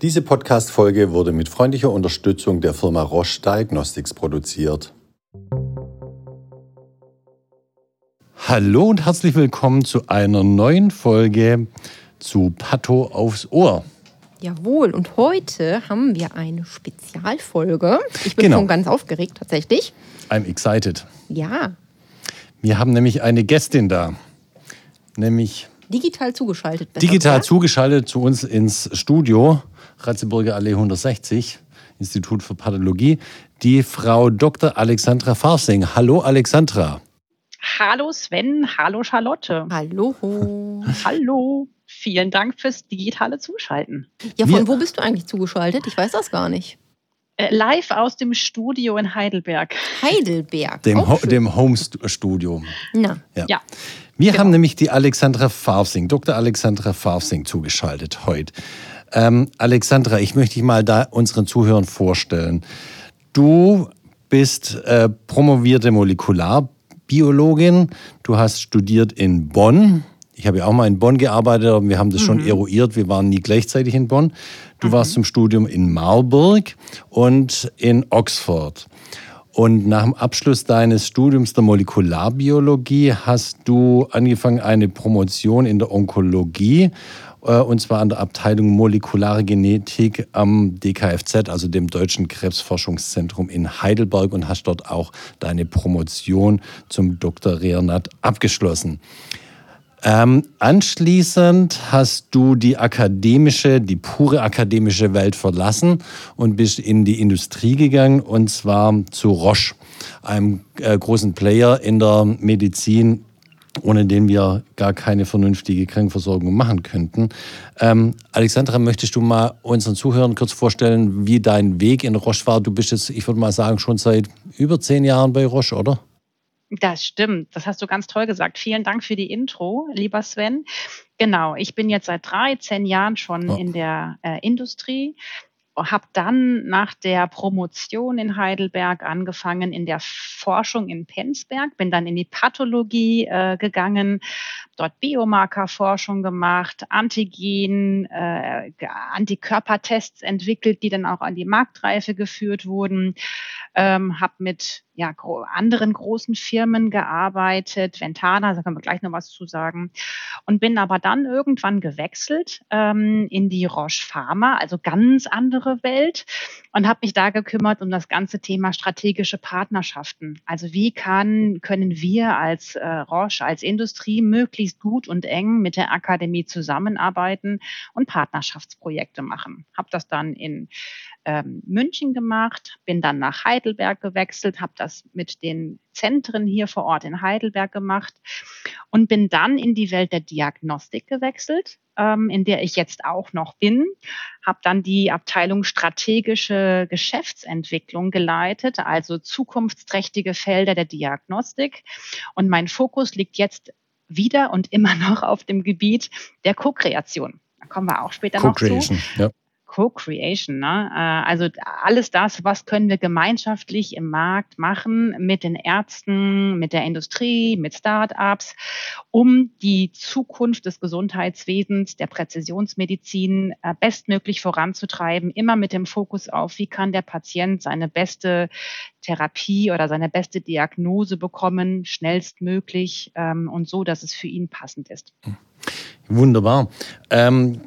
Diese Podcast-Folge wurde mit freundlicher Unterstützung der Firma Roche Diagnostics produziert. Hallo und herzlich willkommen zu einer neuen Folge zu Pato aufs Ohr. Jawohl, und heute haben wir eine Spezialfolge. Ich bin Genau. schon ganz aufgeregt tatsächlich. I'm excited. Ja, Wir haben nämlich eine Gästin da, nämlich digital zugeschaltet. besser digital zugeschaltet zu uns ins Studio, Ratzeburger Allee 160, Institut für Pathologie, die Frau Dr. Alexandra Farsing. Hallo Alexandra. Hallo Sven, hallo Charlotte. Hallo. Hallo. Vielen Dank fürs digitale Zuschalten. Ja, Wir- von wo bist du eigentlich zugeschaltet? Ich weiß das gar nicht. Äh, live aus dem Studio in Heidelberg. Heidelberg. Dem, Ho dem Home-Studio. Na, Ja. Wir Genau. haben nämlich die Alexandra Farsing, Dr. Alexandra Farsing zugeschaltet heute. Ähm, Alexandra, ich möchte dich mal da unseren Zuhörern vorstellen. Du bist äh, promovierte Molekularbiologin. Du hast studiert in Bonn. Ich habe ja auch mal in Bonn gearbeitet, aber wir haben das schon eruiert. Wir waren nie gleichzeitig in Bonn. Du warst zum Studium in Marburg und in Oxford. Und nach dem Abschluss deines Studiums der Molekularbiologie hast du angefangen eine Promotion in der Onkologie, äh, und zwar an der Abteilung Molekulare Genetik am DKFZ, also dem Deutschen Krebsforschungszentrum in Heidelberg, und hast dort auch deine Promotion zum Doktorierenat abgeschlossen. Ähm, anschließend hast du die akademische, die pure akademische Welt verlassen und bist in die Industrie gegangen und zwar zu Roche, einem äh, großen Player in der Medizin, ohne den wir gar keine vernünftige Krankenversorgung machen könnten. Ähm, Alexandra, möchtest du mal unseren Zuhörern kurz vorstellen, wie dein Weg in Roche war? Du bist jetzt, ich würde mal sagen, schon seit über zehn Jahren bei Roche, oder? Das stimmt. Das hast du ganz toll gesagt. Vielen Dank für die Intro, lieber Sven. Genau, ich bin jetzt seit 13 Jahren schon Ja. in der äh, Industrie. Habe dann nach der Promotion in Heidelberg angefangen in der Forschung in Penzberg, bin dann in die Pathologie äh, gegangen, dort Biomarkerforschung gemacht, Antigen, äh, Antikörpertests entwickelt, die dann auch an die Marktreife geführt wurden, ähm, habe mit ja, gro anderen großen Firmen gearbeitet, Ventana, da können wir gleich noch was zu sagen, und bin aber dann irgendwann gewechselt ähm, in die Roche Pharma, also ganz andere Welt, und habe mich da gekümmert um das ganze Thema strategische Partnerschaften. Also wie kann, können wir als äh, Roche, als Industrie möglichst gut und eng mit der Akademie zusammenarbeiten und Partnerschaftsprojekte machen. Habe das dann in ähm, München gemacht, bin dann nach Heidelberg gewechselt, habe das mit den Zentren hier vor Ort in Heidelberg gemacht und bin dann in die Welt der Diagnostik gewechselt, ähm, in der ich jetzt auch noch bin. Habe dann die Abteilung strategische Geschäftsentwicklung geleitet, also zukunftsträchtige Felder der Diagnostik. Und mein Fokus liegt jetzt wieder und immer noch auf dem Gebiet der Co-Kreation. Da kommen wir auch später noch zu. Ja. Co-Creation, ne? Äh, Also alles das, was können wir gemeinschaftlich im Markt machen mit den Ärzten, mit der Industrie, mit Start-ups, um die Zukunft des Gesundheitswesens, der Präzisionsmedizin äh, bestmöglich voranzutreiben, immer mit dem Fokus auf, wie kann der Patient seine beste Therapie oder seine beste Diagnose bekommen, schnellstmöglich ähm, und so, dass es für ihn passend ist. Wunderbar. Ähm,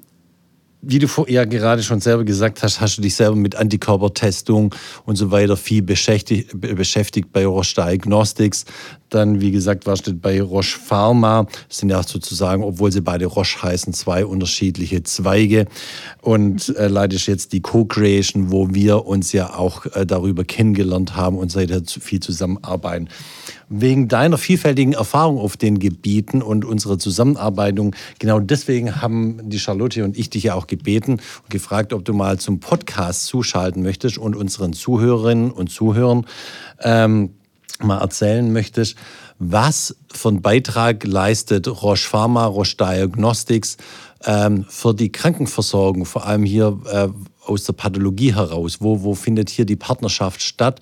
wie du ja gerade schon selber gesagt hast, hast du dich selber mit Antikörpertestung und so weiter viel beschäftigt, be- beschäftigt bei Roche Diagnostics. Dann, wie gesagt, warst du bei Roche Pharma. Das sind ja sozusagen, obwohl sie beide Roche heißen, zwei unterschiedliche Zweige. Und äh, leitest jetzt die Co-Creation, wo wir uns ja auch äh, darüber kennengelernt haben und seither viel zusammenarbeiten. Wegen deiner vielfältigen Erfahrung auf den Gebieten und unserer Zusammenarbeitung, genau deswegen haben die Charlotte und ich dich ja auch gebeten und gefragt, ob du mal zum Podcast zuschalten möchtest und unseren Zuhörerinnen und Zuhörern ähm, mal erzählen möchtest, was für einen Beitrag leistet Roche Pharma, Roche Diagnostics ähm, für die Krankenversorgung, vor allem hier äh, aus der Pathologie heraus? Wo, wo findet hier die Partnerschaft statt?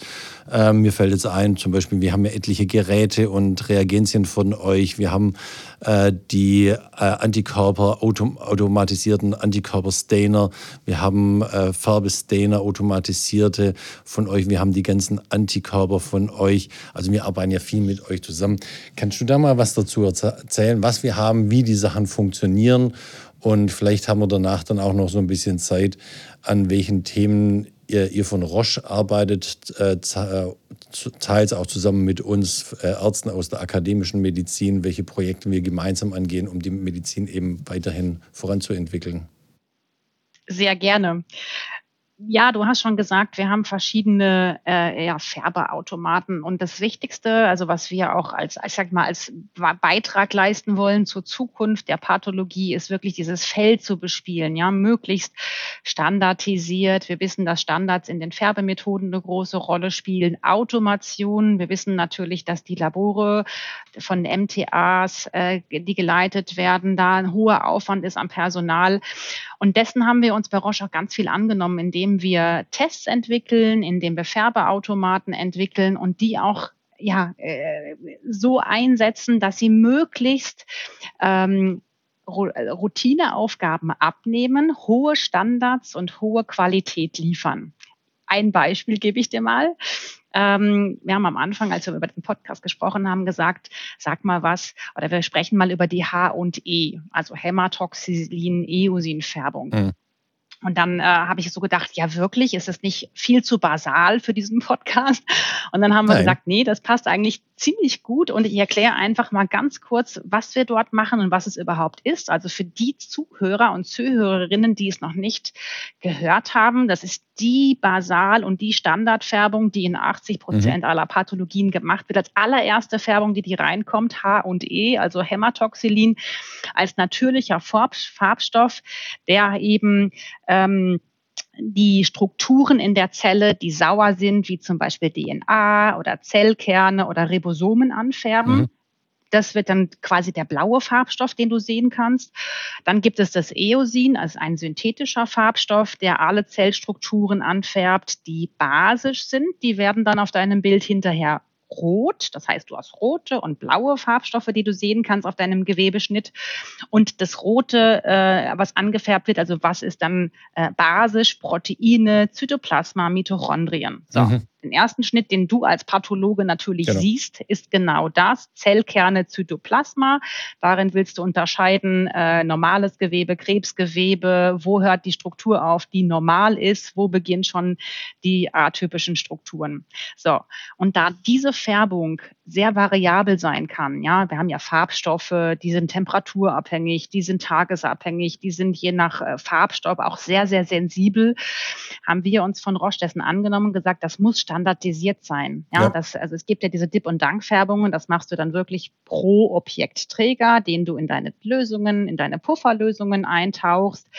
Äh, mir fällt jetzt ein, zum Beispiel, wir haben ja etliche Geräte und Reagenzien von euch. Wir haben äh, die äh, Antikörper, autom automatisierten Antikörper-Stainer. Wir haben äh, Farbestainer, automatisierte von euch. Wir haben die ganzen Antikörper von euch. Also wir arbeiten ja viel mit euch zusammen. Kannst du da mal was dazu erzählen, was wir haben, wie die Sachen funktionieren? Und vielleicht haben wir danach dann auch noch so ein bisschen Zeit, an welchen Themen ihr, ihr von Roche arbeitet, äh, äh teils auch zusammen mit uns äh, Ärzten aus der akademischen Medizin, welche Projekte wir gemeinsam angehen, um die Medizin eben weiterhin voranzuentwickeln. Sehr gerne ja, du hast schon gesagt, wir haben verschiedene äh, ja, Färbeautomaten und das Wichtigste, also was wir auch als, ich sag mal, als Beitrag leisten wollen zur Zukunft der Pathologie, ist wirklich dieses Feld zu bespielen, ja, möglichst standardisiert. Wir wissen, dass Standards in den Färbemethoden eine große Rolle spielen. Automation, wir wissen natürlich, dass die Labore von MTAs, äh, die geleitet werden, da ein hoher Aufwand ist am Personal und dessen haben wir uns bei Roche auch ganz viel angenommen, indem wir Tests entwickeln, indem wir Färbeautomaten entwickeln und die auch ja, äh, so einsetzen, dass sie möglichst ähm, Routineaufgaben abnehmen, hohe Standards und hohe Qualität liefern. Ein Beispiel gebe ich dir mal. Ähm, wir haben am Anfang, als wir über den Podcast gesprochen haben, gesagt, sag mal was, oder wir sprechen mal über die H und E, also Hämatoxylin, Eosin-Färbung. Mhm. Und dann äh, habe ich so gedacht, ja wirklich, ist es nicht viel zu basal für diesen Podcast? Und dann haben wir Nein. gesagt, nee, das passt eigentlich ziemlich gut. Und ich erkläre einfach mal ganz kurz, was wir dort machen und was es überhaupt ist. Also für die Zuhörer und Zuhörerinnen, die es noch nicht gehört haben, das ist die Basal- und die Standardfärbung, die in 80 Prozent mhm. aller Pathologien gemacht wird. Als allererste Färbung, die die reinkommt, H und E, also Hämatoxylin, als natürlicher Farbstoff, der eben ähm, die Strukturen in der Zelle, die sauer sind, wie zum Beispiel DNA oder Zellkerne oder Ribosomen anfärben. Mhm. Das wird dann quasi der blaue Farbstoff, den du sehen kannst. Dann gibt es das Eosin, also ein synthetischer Farbstoff, der alle Zellstrukturen anfärbt, die basisch sind. Die werden dann auf deinem Bild hinterher rot. Das heißt, du hast rote und blaue Farbstoffe, die du sehen kannst auf deinem Gewebeschnitt. Und das rote, äh, was angefärbt wird, also was ist dann äh, basisch, Proteine, Zytoplasma, Mitochondrien. So. Mhm. Den ersten Schnitt, den du als Pathologe natürlich genau. siehst, ist genau das. Zellkerne, Zytoplasma. Darin willst du unterscheiden, äh, normales Gewebe, Krebsgewebe. Wo hört die Struktur auf, die normal ist? Wo beginnen schon die atypischen Strukturen? So. Und da diese Färbung sehr variabel sein kann, ja, wir haben ja Farbstoffe, die sind temperaturabhängig, die sind tagesabhängig, die sind je nach äh, Farbstoff auch sehr, sehr sensibel, haben wir uns von Roche dessen angenommen und gesagt, das muss standardisiert sein. Ja, ja. Das, also es gibt ja diese Dip- und Dank-Färbungen, das machst du dann wirklich pro Objektträger, den du in deine Lösungen, in deine Pufferlösungen eintauchst.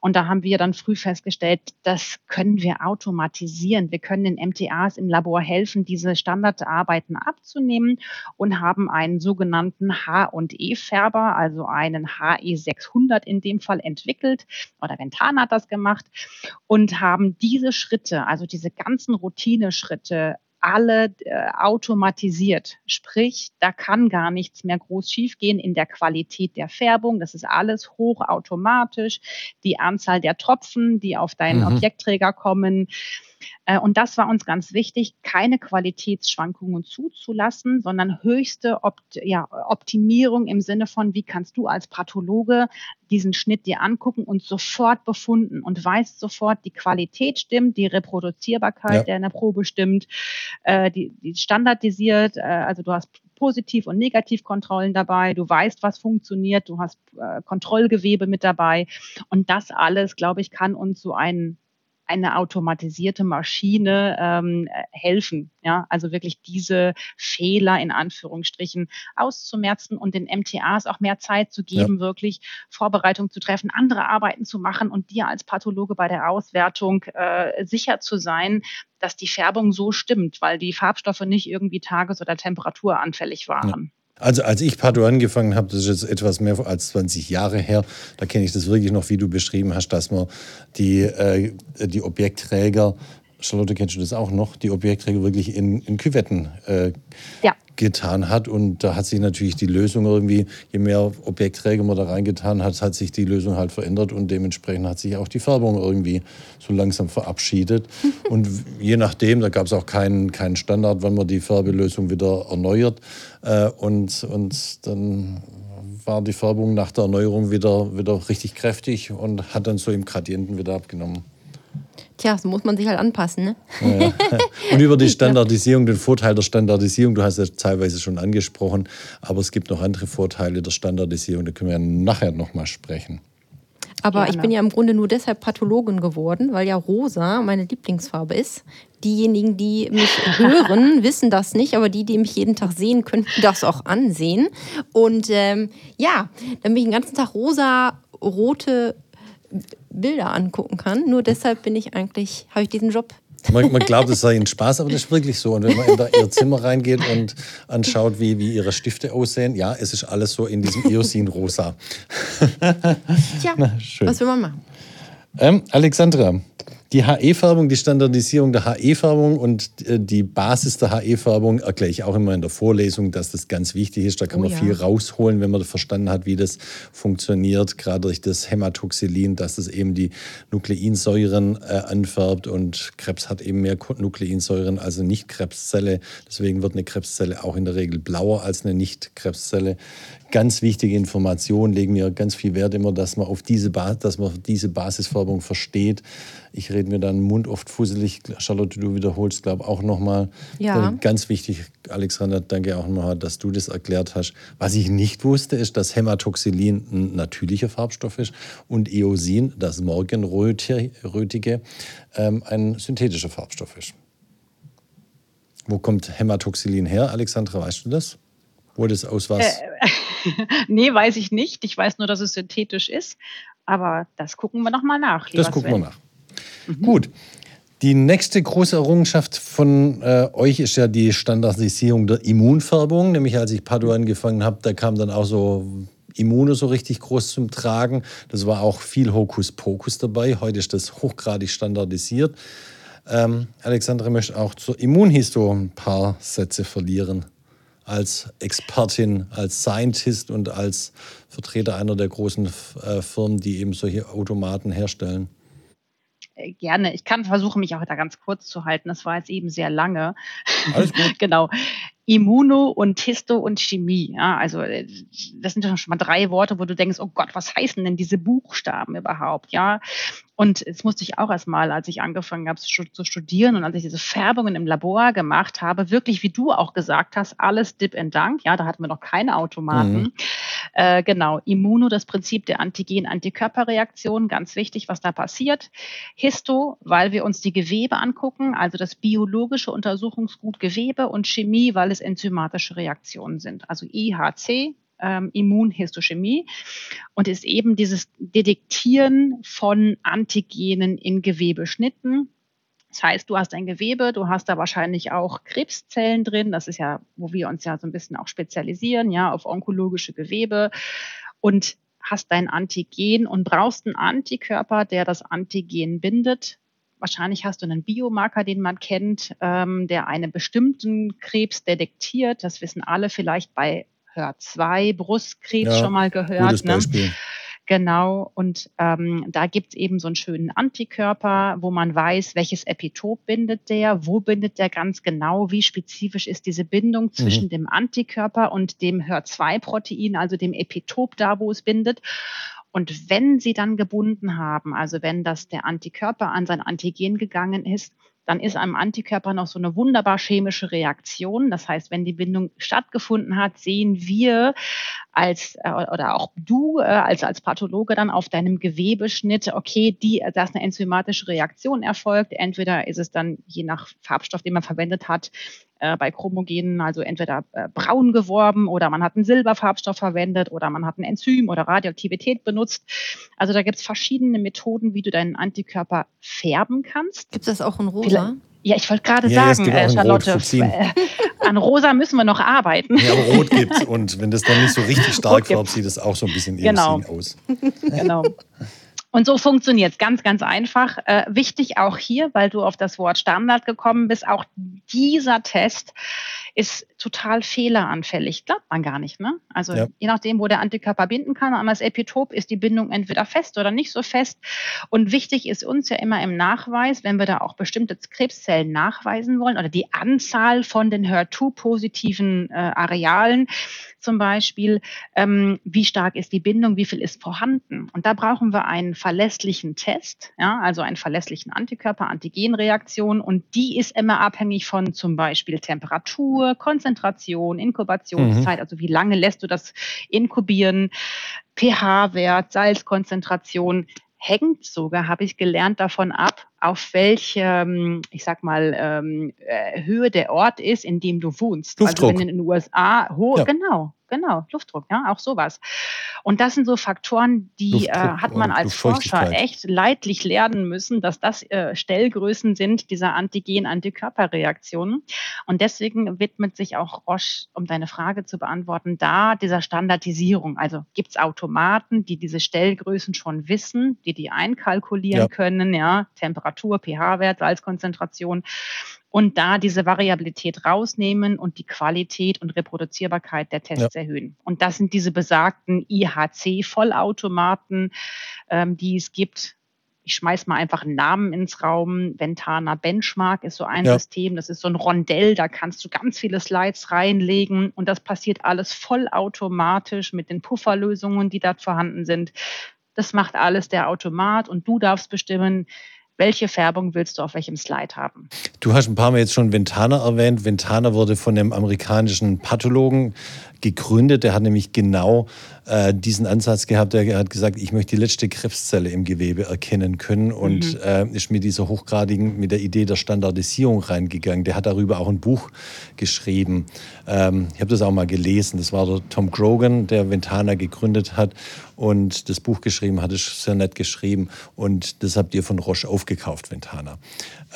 Und da haben wir dann früh festgestellt, das können wir automatisieren. Wir können den MTAs im Labor helfen, diese Standardarbeiten abzunehmen und haben einen sogenannten H- und E-Färber, also einen HE600 in dem Fall entwickelt oder Ventana hat das gemacht und haben diese Schritte, also diese ganzen Routineschritte alle äh, automatisiert. Sprich, da kann gar nichts mehr groß schiefgehen in der Qualität der Färbung. Das ist alles hochautomatisch. Die Anzahl der Tropfen, die auf deinen mhm. Objektträger kommen, äh, und das war uns ganz wichtig, keine Qualitätsschwankungen zuzulassen, sondern höchste Opt ja, Optimierung im Sinne von, wie kannst du als Pathologe diesen Schnitt dir angucken und sofort befunden und weißt sofort, die Qualität stimmt, die Reproduzierbarkeit ja. der in der Probe stimmt, äh, die, die standardisiert, äh, also du hast Positiv- und Negativkontrollen dabei, du weißt, was funktioniert, du hast äh, Kontrollgewebe mit dabei. Und das alles, glaube ich, kann uns so einen eine automatisierte Maschine ähm, helfen. Ja, also wirklich diese Fehler in Anführungsstrichen auszumerzen und den MTAs auch mehr Zeit zu geben, ja. wirklich Vorbereitung zu treffen, andere Arbeiten zu machen und dir als Pathologe bei der Auswertung äh, sicher zu sein, dass die Färbung so stimmt, weil die Farbstoffe nicht irgendwie tages- oder temperaturanfällig waren. Ja. Also als ich Pado angefangen habe, das ist jetzt etwas mehr als 20 Jahre her, da kenne ich das wirklich noch, wie du beschrieben hast, dass man die, äh, die Objektträger Charlotte, kennst du das auch noch, die Objektträger wirklich in, in Küvetten äh, Ja. Getan hat. Und da hat sich natürlich die Lösung irgendwie, je mehr Objektträger man da reingetan hat, hat sich die Lösung halt verändert und dementsprechend hat sich auch die Färbung irgendwie so langsam verabschiedet. und je nachdem, da gab es auch keinen, keinen Standard, wann man die Färbelösung wieder erneuert. Äh, und, und dann war die Färbung nach der Erneuerung wieder, wieder richtig kräftig und hat dann so im Gradienten wieder abgenommen. Tja, so muss man sich halt anpassen, ne? Ja. Und über die Standardisierung, den Vorteil der Standardisierung, du hast ja teilweise schon angesprochen, aber es gibt noch andere Vorteile der Standardisierung, da können wir ja nachher nochmal sprechen. Aber Gerne. ich bin ja im Grunde nur deshalb Pathologin geworden, weil ja rosa meine Lieblingsfarbe ist. Diejenigen, die mich hören, wissen das nicht, aber die, die mich jeden Tag sehen, könnten das auch ansehen. Und ähm, ja, damit ich den ganzen Tag rosa, rote Bilder angucken kann. Nur deshalb bin ich eigentlich, habe ich diesen Job. Man, man glaubt, es sei ein Spaß, aber das ist wirklich so. Und wenn man in da- ihr Zimmer reingeht und anschaut, wie, wie ihre Stifte aussehen, ja, es ist alles so in diesem Eosin-Rosa. Tja, schön. was will man machen? Ähm, Alexandra, die HE-Färbung, die Standardisierung der HE-Färbung und äh, die Basis der HE-Färbung erkläre ich auch immer in der Vorlesung, dass das ganz wichtig ist. Da kann Oh man ja. viel rausholen, wenn man verstanden hat, wie das funktioniert, gerade durch das Hämatoxylin, dass es eben die Nukleinsäuren äh, anfärbt und Krebs hat eben mehr Nukleinsäuren als eine Nicht-Krebszelle. Deswegen wird eine Krebszelle auch in der Regel blauer als eine Nicht-Krebszelle. Ganz wichtige Information, legen wir ganz viel Wert immer, dass man auf diese, ba dass man diese Basisfärbung versteht. Ich rede mir dann Mund oft fusselig. Charlotte, du wiederholst, glaube ich, auch nochmal. Ja. Ganz wichtig, Alexander, danke auch nochmal, dass du das erklärt hast. Was ich nicht wusste, ist, dass Hämatoxylin ein natürlicher Farbstoff ist und Eosin, das Morgenrötige, ähm, ein synthetischer Farbstoff ist. Wo kommt Hämatoxylin her, Alexandra, weißt du das? Wo das aus was? nee, weiß ich nicht. Ich weiß nur, dass es synthetisch ist. Aber das gucken wir nochmal nach. Das gucken wir Sven. nach. Gut. Die nächste große Errungenschaft von äh, euch ist ja die Standardisierung der Immunfärbung. Nämlich als ich Padua angefangen habe, da kam dann auch so Immune so richtig groß zum Tragen. Das war auch viel Hokuspokus dabei. Heute ist das hochgradig standardisiert. Ähm, Alexandra möchte auch zur Immunhisto ein paar Sätze verlieren. Als Expertin, als Scientist und als Vertreter einer der großen äh, Firmen, die eben solche Automaten herstellen. Äh, Gerne. Ich kann versuchen, mich auch da ganz kurz zu halten. Das war jetzt eben sehr lange. Alles gut. genau. Immuno und Histo und Chemie. Ja, also äh, das sind schon mal drei Worte, wo du denkst, oh Gott, was heißen denn diese Buchstaben überhaupt? Ja. Und jetzt musste ich auch erstmal, als ich angefangen habe zu studieren und als ich diese Färbungen im Labor gemacht habe, wirklich, wie du auch gesagt hast, alles Dip and Dunk. Ja, da hatten wir noch keine Automaten. Mhm. Äh, genau. Immuno, das Prinzip der Antigen-Antikörperreaktion, ganz wichtig, was da passiert. Histo, weil wir uns die Gewebe angucken, also das biologische Untersuchungsgut Gewebe und Chemie, weil es enzymatische Reaktionen sind. Also IHC, ähm, Immunhistochemie und ist eben dieses Detektieren von Antigenen in Gewebeschnitten. Das heißt, du hast ein Gewebe, du hast da wahrscheinlich auch Krebszellen drin. Das ist ja, wo wir uns ja so ein bisschen auch spezialisieren, ja, auf onkologische Gewebe und hast dein Antigen und brauchst einen Antikörper, der das Antigen bindet. Wahrscheinlich hast du einen Biomarker, den man kennt, ähm, der einen bestimmten Krebs detektiert. Das wissen alle vielleicht bei HER2, Brustkrebs Ja, schon mal gehört. Gutes ne? Beispiel. Genau, und ähm, da gibt es eben so einen schönen Antikörper, wo man weiß, welches Epitop bindet der, wo bindet der ganz genau, wie spezifisch ist diese Bindung zwischen dem Antikörper und dem HER2-Protein, also dem Epitop da, wo es bindet. Und wenn sie dann gebunden haben, also wenn das der Antikörper an sein Antigen gegangen ist, dann ist am Antikörper noch so eine wunderbar chemische Reaktion. Das heißt, wenn die Bindung stattgefunden hat, sehen wir als äh, oder auch du äh, als als Pathologe dann auf deinem Gewebeschnitt, okay, die da ist eine enzymatische Reaktion erfolgt. Entweder ist es dann je nach Farbstoff, den man verwendet hat, äh, bei Chromogenen, also entweder äh, braun geworben oder man hat einen Silberfarbstoff verwendet oder man hat ein Enzym oder Radioaktivität benutzt. Also da gibt es verschiedene Methoden, wie du deinen Antikörper färben kannst. Gibt es das auch in rosa? Ja, ich wollte gerade Ja, sagen, äh, Charlotte, äh, an Rosa müssen wir noch arbeiten. Ja, aber rot gibt's. Und wenn das dann nicht so richtig stark färbt, sieht das auch so ein bisschen Genau. Aus. genau. Und so funktioniert es ganz, ganz einfach. Äh, wichtig auch hier, weil du auf das Wort Standard gekommen bist, auch dieser Test ist total fehleranfällig. Glaubt man gar nicht. Ne? Also ja. je nachdem, wo der Antikörper binden kann, an das Epitop ist die Bindung entweder fest oder nicht so fest. Und wichtig ist uns ja immer im Nachweis, wenn wir da auch bestimmte Krebszellen nachweisen wollen oder die Anzahl von den HER2-positiven äh, Arealen, zum Beispiel, ähm, wie stark ist die Bindung, wie viel ist vorhanden. Und da brauchen wir einen verlässlichen Test, ja, also einen verlässlichen Antikörper-Antigenreaktion. Und die ist immer abhängig von zum Beispiel Temperatur, Konzentration, Inkubationszeit, mhm. also wie lange lässt du das inkubieren, pH-Wert, Salzkonzentration hängt sogar, habe ich gelernt, davon ab, auf welche, ähm, ich sag mal, ähm, äh, Höhe der Ort ist, in dem du wohnst. Luftdruck. Also wenn in den USA hoch, ja. genau, genau, Luftdruck, ja, auch sowas. Und das sind so Faktoren, die äh, hat man als Forscher echt leidlich lernen müssen, dass das äh, Stellgrößen sind dieser Antigen-Antikörperreaktionen. Und deswegen widmet sich auch Roche, um deine Frage zu beantworten, da dieser Standardisierung. Also gibt es Automaten, die diese Stellgrößen schon wissen, die die einkalkulieren ja. können, ja, Temperatur, pH-Wert, Salzkonzentration und da diese Variabilität rausnehmen und die Qualität und Reproduzierbarkeit der Tests ja. erhöhen. Und das sind diese besagten IHC-Vollautomaten, ähm, die es gibt. Ich schmeiß mal einfach einen Namen ins Raum. Ventana Benchmark ist so ein ja. System. Das ist so ein Rondell. Da kannst du ganz viele Slides reinlegen und das passiert alles vollautomatisch mit den Pufferlösungen, die dort vorhanden sind. Das macht alles der Automat und du darfst bestimmen, welche Färbung willst du auf welchem Slide haben. Du hast ein paar Mal jetzt schon Ventana erwähnt. Ventana wurde von einem amerikanischen Pathologen gegründet. Der hat nämlich genau äh, diesen Ansatz gehabt. Er hat gesagt, ich möchte die letzte Krebszelle im Gewebe erkennen können und mhm. äh, ist mit dieser hochgradigen, mit der Idee der Standardisierung reingegangen. Der hat darüber auch ein Buch geschrieben. Ähm, ich habe das auch mal gelesen. Das war der Tom Grogan, der Ventana gegründet hat und das Buch geschrieben hat, ist sehr nett geschrieben. Und das habt ihr von Roche aufgekauft, Ventana.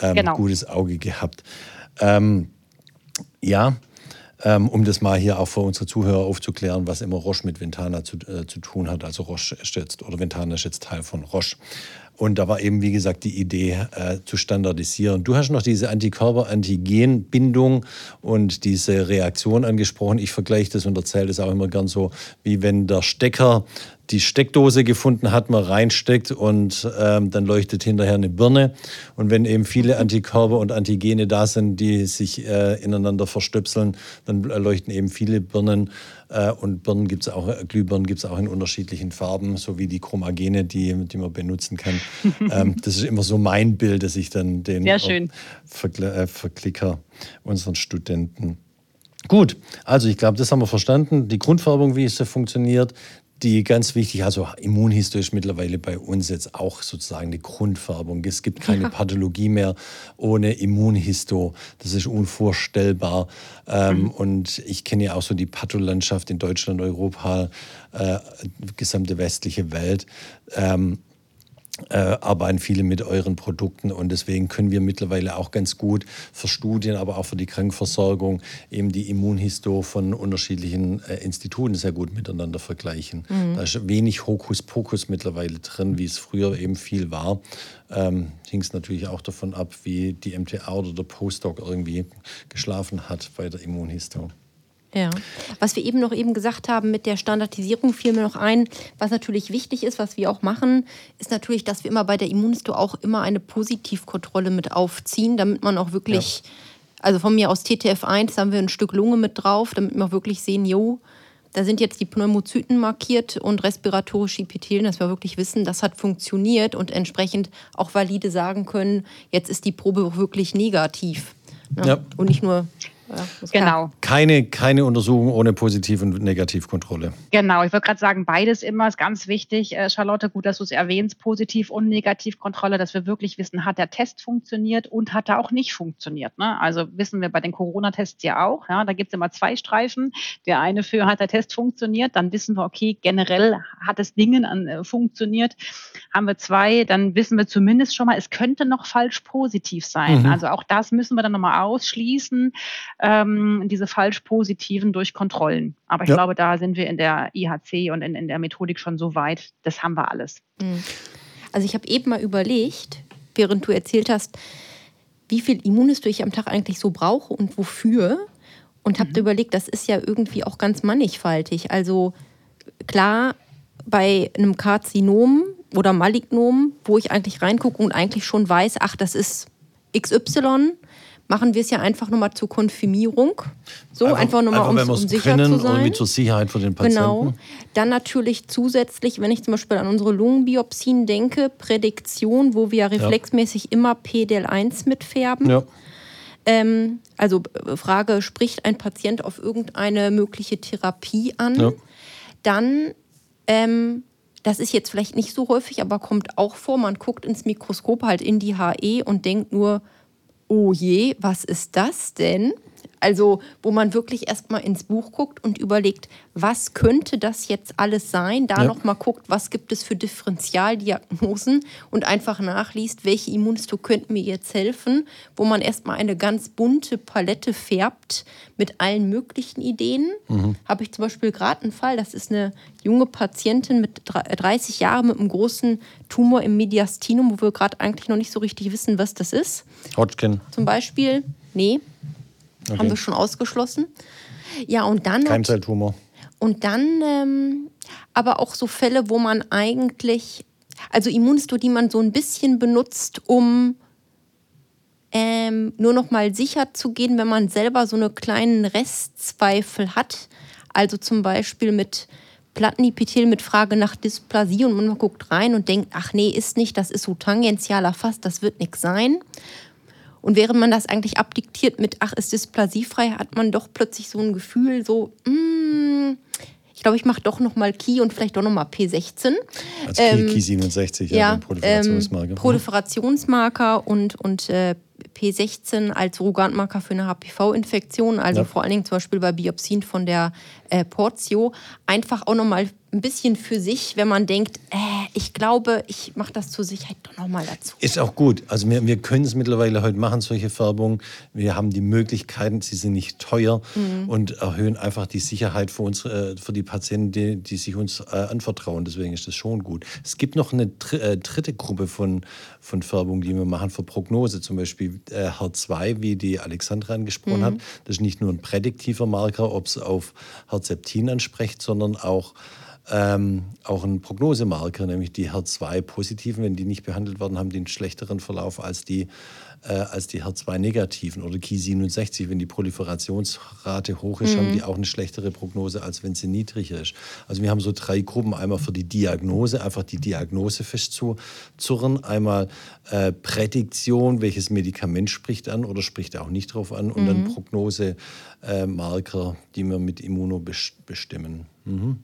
Ähm, genau. Gutes Auge gehabt. Ähm, ja, ähm, um das mal hier auch für unsere Zuhörer aufzuklären, was immer Roche mit Ventana zu, äh, zu tun hat. Also Roche ist jetzt, oder Ventana ist jetzt Teil von Roche. Und da war eben, wie gesagt, die Idee äh, zu standardisieren. Du hast noch diese Antikörper-Antigen-Bindung und diese Reaktion angesprochen. Ich vergleiche das und erzähle das auch immer gern so, wie wenn der Stecker die Steckdose gefunden hat, man reinsteckt und ähm, dann leuchtet hinterher eine Birne. Und wenn eben viele Antikörper und Antigene da sind, die sich äh, ineinander verstöpseln, dann leuchten eben viele Birnen. Äh, und Birnen gibt's auch, Glühbirnen gibt es auch in unterschiedlichen Farben, sowie die Chromagene, die, die man benutzen kann. ähm, das ist immer so mein Bild, dass ich dann den äh, Verklicker unseren Studenten Gut, also ich glaube, das haben wir verstanden. Die Grundfärbung, wie es funktioniert, die ganz wichtig, also immunhistorisch mittlerweile bei uns jetzt auch sozusagen eine Grundfärbung. Es gibt keine ja. Pathologie mehr ohne Immunhisto. Das ist unvorstellbar. Ähm, mhm. Und ich kenne ja auch so die Patholandschaft in Deutschland, Europa, äh, gesamte westliche Welt. Ähm, äh, arbeiten viele mit euren Produkten und deswegen können wir mittlerweile auch ganz gut für Studien, aber auch für die Krankenversorgung eben die Immunhisto von unterschiedlichen äh, Instituten sehr gut miteinander vergleichen. Mhm. Da ist wenig Hokuspokus mittlerweile drin, wie es früher eben viel war. Ähm, Hing es natürlich auch davon ab, wie die MTA oder der Postdoc irgendwie geschlafen hat bei der Immunhisto. Ja. Was wir eben noch eben gesagt haben mit der Standardisierung fiel mir noch ein, was natürlich wichtig ist, was wir auch machen, ist natürlich, dass wir immer bei der Immunisto auch immer eine Positivkontrolle mit aufziehen, damit man auch wirklich, ja. also von mir aus TTF1 haben wir ein Stück Lunge mit drauf, damit wir auch wirklich sehen, jo, da sind jetzt die Pneumozyten markiert und respiratorische Epithelien, dass wir wirklich wissen, das hat funktioniert und entsprechend auch valide sagen können, jetzt ist die Probe wirklich negativ. Ne? Ja. Und nicht nur ja, genau. Keine, keine Untersuchung ohne Positiv- und Negativkontrolle. Genau, ich würde gerade sagen, beides immer ist ganz wichtig. Äh, Charlotte, gut, dass du es erwähnst, Positiv- und Negativkontrolle, dass wir wirklich wissen, hat der Test funktioniert und hat er auch nicht funktioniert. Ne? Also wissen wir bei den Corona-Tests ja auch. Ja? Da gibt es immer zwei Streifen. Der eine für hat der Test funktioniert, dann wissen wir, okay, generell hat es Dingen an, äh, funktioniert. Haben wir zwei, dann wissen wir zumindest schon mal, es könnte noch falsch positiv sein. Mhm. Also auch das müssen wir dann nochmal ausschließen ähm, diese falsch positiven durch Kontrollen. Aber ich ja. glaube, da sind wir in der IHC und in, in der Methodik schon so weit, das haben wir alles. Mhm. Also ich habe eben mal überlegt, während du erzählt hast, wie viel Immunhisto ich am Tag eigentlich so brauche und wofür. Und habe mhm. überlegt, das ist ja irgendwie auch ganz mannigfaltig. Also klar, bei einem Karzinom oder Malignom, wo ich eigentlich reingucke und eigentlich schon weiß, ach, das ist XY, machen wir es ja einfach nochmal zur Konfirmierung. So, einfach, einfach nochmal, um, um sicher können, zu sein. Irgendwie zur Sicherheit für den Patienten. Genau. Dann natürlich zusätzlich, wenn ich zum Beispiel an unsere Lungenbiopsien denke, Prädiktion, wo wir ja reflexmäßig immer PDL1 mitfärben. Ja. Ähm, also äh, Frage, spricht ein Patient auf irgendeine mögliche Therapie an? Ja. Dann ähm, das ist jetzt vielleicht nicht so häufig, aber kommt auch vor. Man guckt ins Mikroskop halt in die HE und denkt nur, oh je, was ist das denn? Also, wo man wirklich erstmal ins Buch guckt und überlegt, was könnte das jetzt alles sein? Da ja. nochmal guckt, was gibt es für Differentialdiagnosen und einfach nachliest, welche Immunhisto könnten mir jetzt helfen, wo man erstmal eine ganz bunte Palette färbt mit allen möglichen Ideen. Mhm. Habe ich zum Beispiel gerade einen Fall, das ist eine junge Patientin mit 30 Jahren mit einem großen Tumor im Mediastinum, wo wir gerade eigentlich noch nicht so richtig wissen, was das ist. Hodgkin. Zum Beispiel, nee, Okay. Haben wir schon ausgeschlossen. Ja, und dann. Keimzelltumor. Und dann ähm, aber auch so Fälle, wo man eigentlich, also Immunhisto, die man so ein bisschen benutzt, um ähm, nur noch mal sicher zu gehen, wenn man selber so eine kleinen Restzweifel hat. Also zum Beispiel mit Plattenepithel mit Frage nach Dysplasie und man guckt rein und denkt, ach nee, ist nicht, das ist so tangential erfasst, das wird nichts sein. Und während man das eigentlich abdiktiert mit, ach, ist dysplasiefrei, hat man doch plötzlich so ein Gefühl, so, mm, ich glaube, ich mache doch noch mal Key und vielleicht doch noch mal P16. Als Key, ähm, Key 67, ja, ja Proliferationsmarker. Ähm, Proliferationsmarker und, und äh, P16 als Surrogatmarker für eine HPV-Infektion, also ja. vor allen Dingen zum Beispiel bei Biopsien von der äh, Portio, einfach auch nochmal ein bisschen für sich, wenn man denkt, äh, ich glaube, ich mache das zur Sicherheit doch nochmal dazu. Ist auch gut. Also wir, wir können es mittlerweile heute machen, solche Färbungen. Wir haben die Möglichkeiten, sie sind nicht teuer mhm. und erhöhen einfach die Sicherheit für, uns, äh, für die Patienten, die, die sich uns äh, anvertrauen. Deswegen ist das schon gut. Es gibt noch eine äh, dritte Gruppe von, von Färbungen, die wir machen für Prognose. Zum Beispiel äh, HER2, wie die Alexandra angesprochen mhm. hat. Das ist nicht nur ein prädiktiver Marker, ob es auf Herzeptin anspricht, sondern auch ähm, auch ein Prognosemarker, nämlich die HER2-Positiven, wenn die nicht behandelt werden, haben die einen schlechteren Verlauf als die äh, als die HER2-Negativen oder Ki67. Wenn die Proliferationsrate hoch ist, mhm. haben die auch eine schlechtere Prognose, als wenn sie niedriger ist. Also wir haben so drei Gruppen. Einmal für die Diagnose, einfach die Diagnose festzuzurren. Einmal äh, Prädiktion, welches Medikament spricht an oder spricht auch nicht drauf an. Und mhm. dann Prognosemarker, äh, die wir mit Immuno bestimmen. Mhm.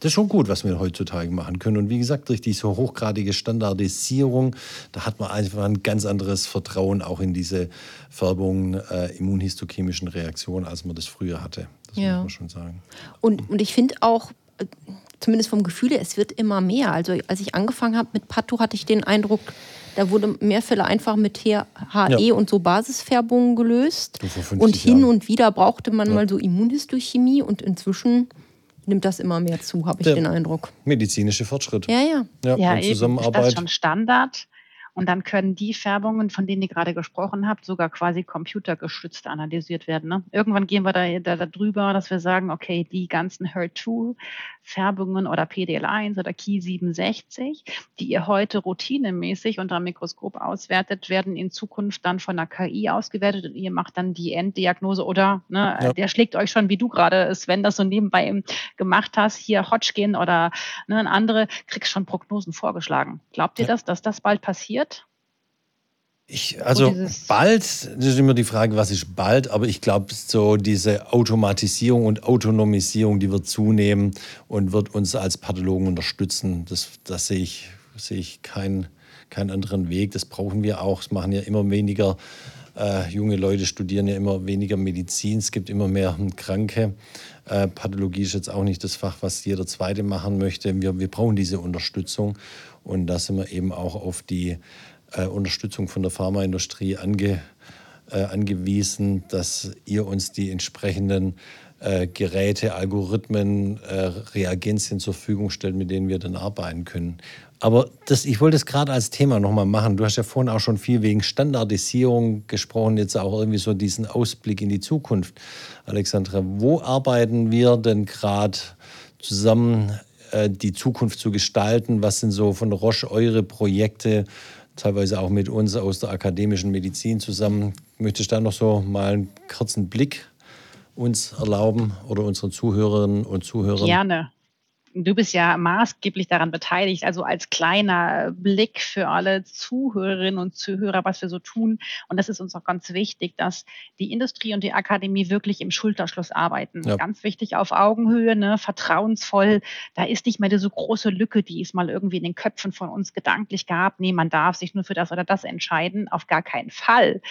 Das ist schon gut, was wir heutzutage machen können. Und wie gesagt, durch diese hochgradige Standardisierung, da hat man einfach ein ganz anderes Vertrauen auch in diese Färbung äh, immunhistochemischen Reaktionen, als man das früher hatte. Das ja. muss man schon sagen. Und, und ich finde auch, äh, zumindest vom Gefühl, es wird immer mehr. Also als ich angefangen habe mit Pato, hatte ich den Eindruck, da wurde mehr Fälle einfach mit HE ja. und so Basisfärbungen gelöst. Und hin Jahren. und wieder brauchte man ja. mal so Immunhistochemie und inzwischen nimmt das immer mehr zu, habe ich den Eindruck. Medizinische Fortschritt. Ja, ja. Ja, ja und Zusammenarbeit. Ist das schon Standard? Und dann können die Färbungen, von denen ihr gerade gesprochen habt, sogar quasi computergestützt analysiert werden. Ne? Irgendwann gehen wir da, da, da drüber, dass wir sagen, okay, die ganzen HER2-Färbungen oder PDL1 oder Ki67, die ihr heute routinemäßig unter dem Mikroskop auswertet, werden in Zukunft dann von der KI ausgewertet und ihr macht dann die Enddiagnose oder ne, ja. der schlägt euch schon, wie du gerade, Sven, das so nebenbei gemacht hast, hier Hodgkin oder ne, andere, kriegst schon Prognosen vorgeschlagen. Glaubt ihr ja. das, dass das bald passiert? Ich, also bald, das ist immer die Frage, was ist bald, aber ich glaube, so diese Automatisierung und Autonomisierung, die wird zunehmen und wird uns als Pathologen unterstützen. Das, das sehe ich, sehe ich keinen keinen anderen Weg. Das brauchen wir auch. Es machen ja immer weniger äh, junge Leute, studieren ja immer weniger Medizin. Es gibt immer mehr Kranke. Äh, Pathologie ist jetzt auch nicht das Fach, was jeder Zweite machen möchte. Wir, wir brauchen diese Unterstützung. Und da sind wir eben auch auf die äh, Unterstützung von der Pharmaindustrie ange, äh, angewiesen, dass ihr uns die entsprechenden äh, Geräte, Algorithmen, äh, Reagenzien zur Verfügung stellt, mit denen wir dann arbeiten können. Aber das, ich wollte es gerade als Thema nochmal machen. Du hast ja vorhin auch schon viel wegen Standardisierung gesprochen, jetzt auch irgendwie so diesen Ausblick in die Zukunft. Alexandra, wo arbeiten wir denn gerade zusammen, äh, die Zukunft zu gestalten? Was sind so von Roche eure Projekte, teilweise auch mit uns aus der akademischen Medizin zusammen? Möchtest du da noch so mal einen kurzen Blick uns erlauben oder unseren Zuhörerinnen und Zuhörern? Gerne du bist ja maßgeblich daran beteiligt, also als kleiner Blick für alle Zuhörerinnen und Zuhörer, was wir so tun. Und das ist uns auch ganz wichtig, dass die Industrie und die Akademie wirklich im Schulterschluss arbeiten. Ja. Ganz wichtig auf Augenhöhe, ne, vertrauensvoll. Da ist nicht mehr diese große Lücke, die es mal irgendwie in den Köpfen von uns gedanklich gab. Nee, man darf sich nur für das oder das entscheiden. Auf gar keinen Fall.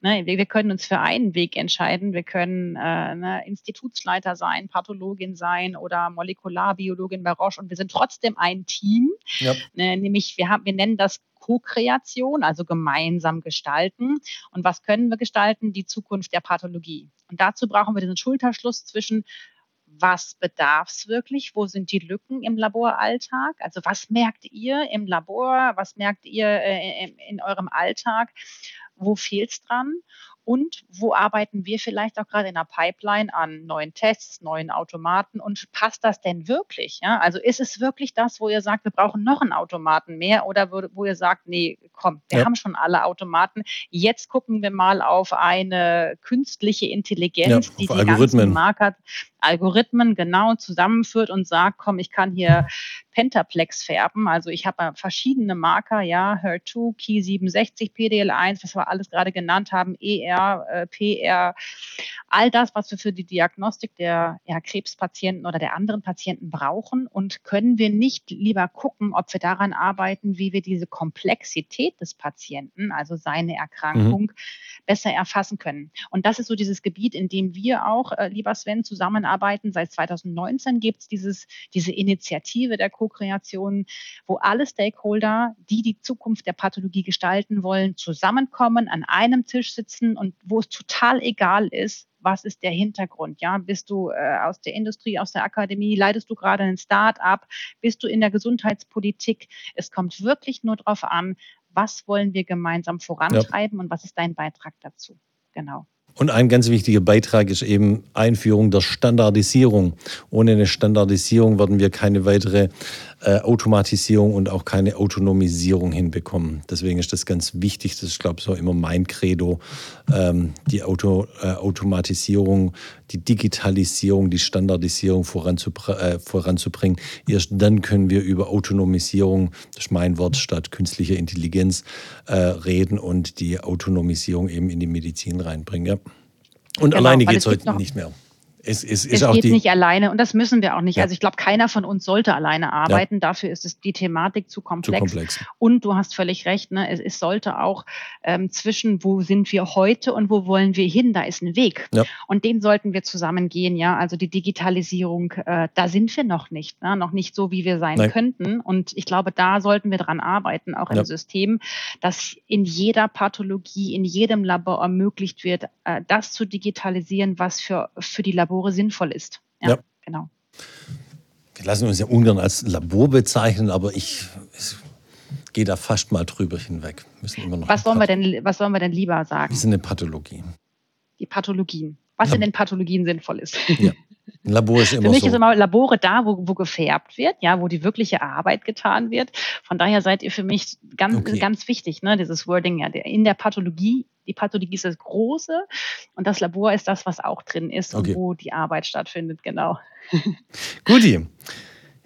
Ne, wir, wir, können uns für einen Weg entscheiden. Wir können äh, ne, Institutsleiter sein, Pathologin sein oder Molekularbiologin Psychologin bei Roche und wir sind trotzdem ein Team. Ja. Äh, nämlich, wir, haben, wir nennen das Co-Kreation, also gemeinsam gestalten. Und was können wir gestalten? Die Zukunft der Pathologie. Und dazu brauchen wir diesen Schulterschluss zwischen was bedarf es wirklich? Wo sind die Lücken im Laboralltag? Also was merkt ihr im Labor? Was merkt ihr äh, in, in eurem Alltag? Wo fehlt es dran? Und wo arbeiten wir vielleicht auch gerade in der Pipeline an neuen Tests, neuen Automaten und passt das denn wirklich? Ja? Also ist es wirklich das, wo ihr sagt, wir brauchen noch einen Automaten mehr oder wo, wo ihr sagt, nee, komm, wir ja. haben schon alle Automaten, jetzt gucken wir mal auf eine künstliche Intelligenz, ja, die die ganzen Marker, Algorithmen genau zusammenführt und sagt, komm, ich kann hier Pentaplex färben. Also ich habe verschiedene Marker, ja, HER2, Ki67, PDL1, was wir alles gerade genannt haben, ER, äh, PR, all das, was wir für die Diagnostik der ja, Krebspatienten oder der anderen Patienten brauchen. Und können wir nicht lieber gucken, ob wir daran arbeiten, wie wir diese Komplexität des Patienten, also seine Erkrankung, mhm. besser erfassen können. Und das ist so dieses Gebiet, in dem wir auch, äh, lieber Sven, zusammenarbeiten. Seit 2019 gibt es diese Initiative der Co Co-Kreation, wo alle Stakeholder, die die Zukunft der Pathologie gestalten wollen, zusammenkommen, an einem Tisch sitzen und wo es total egal ist, was ist der Hintergrund? Ja, bist du äh, aus der Industrie, aus der Akademie, leitest du gerade ein Start-up, bist du in der Gesundheitspolitik? Es kommt wirklich nur darauf an, was wollen wir gemeinsam vorantreiben ja. und was ist dein Beitrag dazu? Genau. Und ein ganz wichtiger Beitrag ist eben Einführung der Standardisierung. Ohne eine Standardisierung werden wir keine weitere äh, Automatisierung und auch keine Autonomisierung hinbekommen. Deswegen ist das ganz wichtig. Das ist, glaube ich, so immer mein Credo. Ähm, die Auto, äh, Automatisierung, die Digitalisierung, die Standardisierung voranzubr äh, voranzubringen. Erst dann können wir über Autonomisierung, das ist mein Wort, statt künstlicher Intelligenz äh, reden und die Autonomisierung eben in die Medizin reinbringen. Ja. Und genau, alleine geht es heute nicht mehr. Es, es, es geht nicht alleine und das müssen wir auch nicht. Ja. Also ich glaube, keiner von uns sollte alleine arbeiten. Ja. Dafür ist es die Thematik zu komplex. Zu komplex. Und du hast völlig recht, ne? es, es sollte auch ähm, zwischen, wo sind wir heute und wo wollen wir hin, da ist ein Weg. Ja. Und den sollten wir zusammen gehen, ja. Also die Digitalisierung, äh, da sind wir noch nicht, ne? noch nicht so, wie wir sein Nein. könnten. Und ich glaube, da sollten wir dran arbeiten, auch im System, dass in jeder Pathologie, in jedem Labor ermöglicht wird, äh, das zu digitalisieren, was für, für die Labore Labore sinnvoll ist. Ja, ja. genau. Wir lassen uns ja ungern als Labor bezeichnen, aber ich, ich gehe da fast mal drüber hinweg. Müssen immer noch was, wollen wir denn, was sollen wir denn lieber sagen? Wir sind eine Pathologie. Die Pathologien. Was in den Pathologien sinnvoll ist. Ja. Ein Labor ist immer Für mich so. ist immer Labore da, wo, wo gefärbt wird, ja, wo die wirkliche Arbeit getan wird. Von daher seid ihr für mich ganz, okay. ganz wichtig, ne, dieses Wording, ja, in der Pathologie die Pathologie ist das Große und das Labor ist das, was auch drin ist okay. und wo die Arbeit stattfindet, genau. Guti,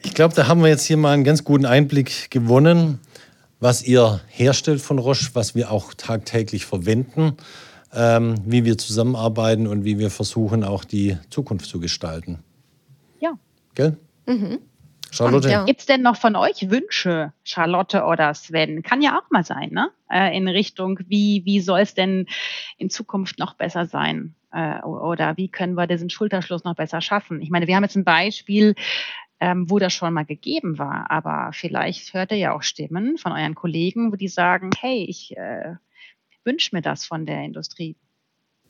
ich glaube, da haben wir jetzt hier mal einen ganz guten Einblick gewonnen, was ihr herstellt von Roche, was wir auch tagtäglich verwenden, ähm, wie wir zusammenarbeiten und wie wir versuchen, auch die Zukunft zu gestalten. Ja. Gell? Mhm. Charlotte. Ja. Gibt es denn noch von euch Wünsche, Charlotte oder Sven? Kann ja auch mal sein, ne? Äh, in Richtung, wie, wie soll es denn in Zukunft noch besser sein? Äh, oder wie können wir diesen Schulterschluss noch besser schaffen? Ich meine, wir haben jetzt ein Beispiel, ähm, wo das schon mal gegeben war, aber vielleicht hört ihr ja auch Stimmen von euren Kollegen, wo die sagen, hey, ich äh, wünsche mir das von der Industrie.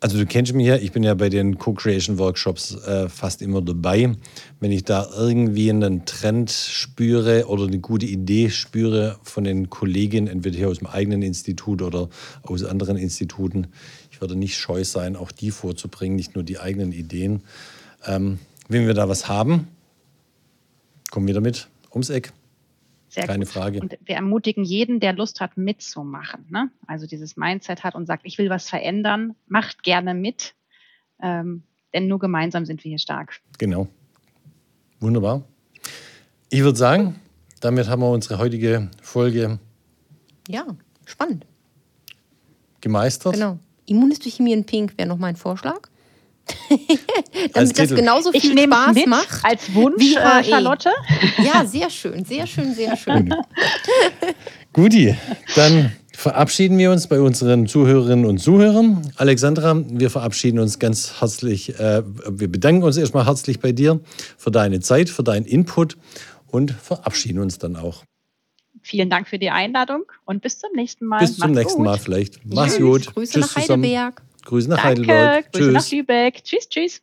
Also du kennst mich ja, ich bin ja bei den Co-Creation-Workshops äh, fast immer dabei. Wenn ich da irgendwie einen Trend spüre oder eine gute Idee spüre von den Kolleginnen, entweder hier aus dem eigenen Institut oder aus anderen Instituten, ich würde nicht scheu sein, auch die vorzubringen, nicht nur die eigenen Ideen. Ähm, wenn wir da was haben, kommen wir damit ums Eck. Sehr Keine gut. Frage. Und wir ermutigen jeden, der Lust hat, mitzumachen. Ne? Also dieses Mindset hat und sagt, ich will was verändern, macht gerne mit. Ähm, denn nur gemeinsam sind wir hier stark. Genau. Wunderbar. Ich würde sagen, damit haben wir unsere heutige Folge Ja, spannend. gemeistert. Genau. Immunhistochemie in Pink wäre noch mein Vorschlag. Damit das genauso Ich viel nehme Spaß mit macht. als Wunsch, wie äh. Charlotte. Ja, sehr schön, sehr schön, sehr schön. Guti, dann verabschieden wir uns bei unseren Zuhörerinnen und Zuhörern. Alexandra, wir verabschieden uns ganz herzlich. Äh, wir bedanken uns erstmal herzlich bei dir für deine Zeit, für deinen Input und verabschieden uns dann auch. Vielen Dank für die Einladung und bis zum nächsten Mal. Bis zum Macht's nächsten gut. Mal vielleicht. Mach's Tschüss. gut. Grüße Tschüss nach zusammen. Heidelberg. Grüße nach Danke, Heidelberg. Grüße nach Tschüss. Lübeck. Tschüss, tschüss.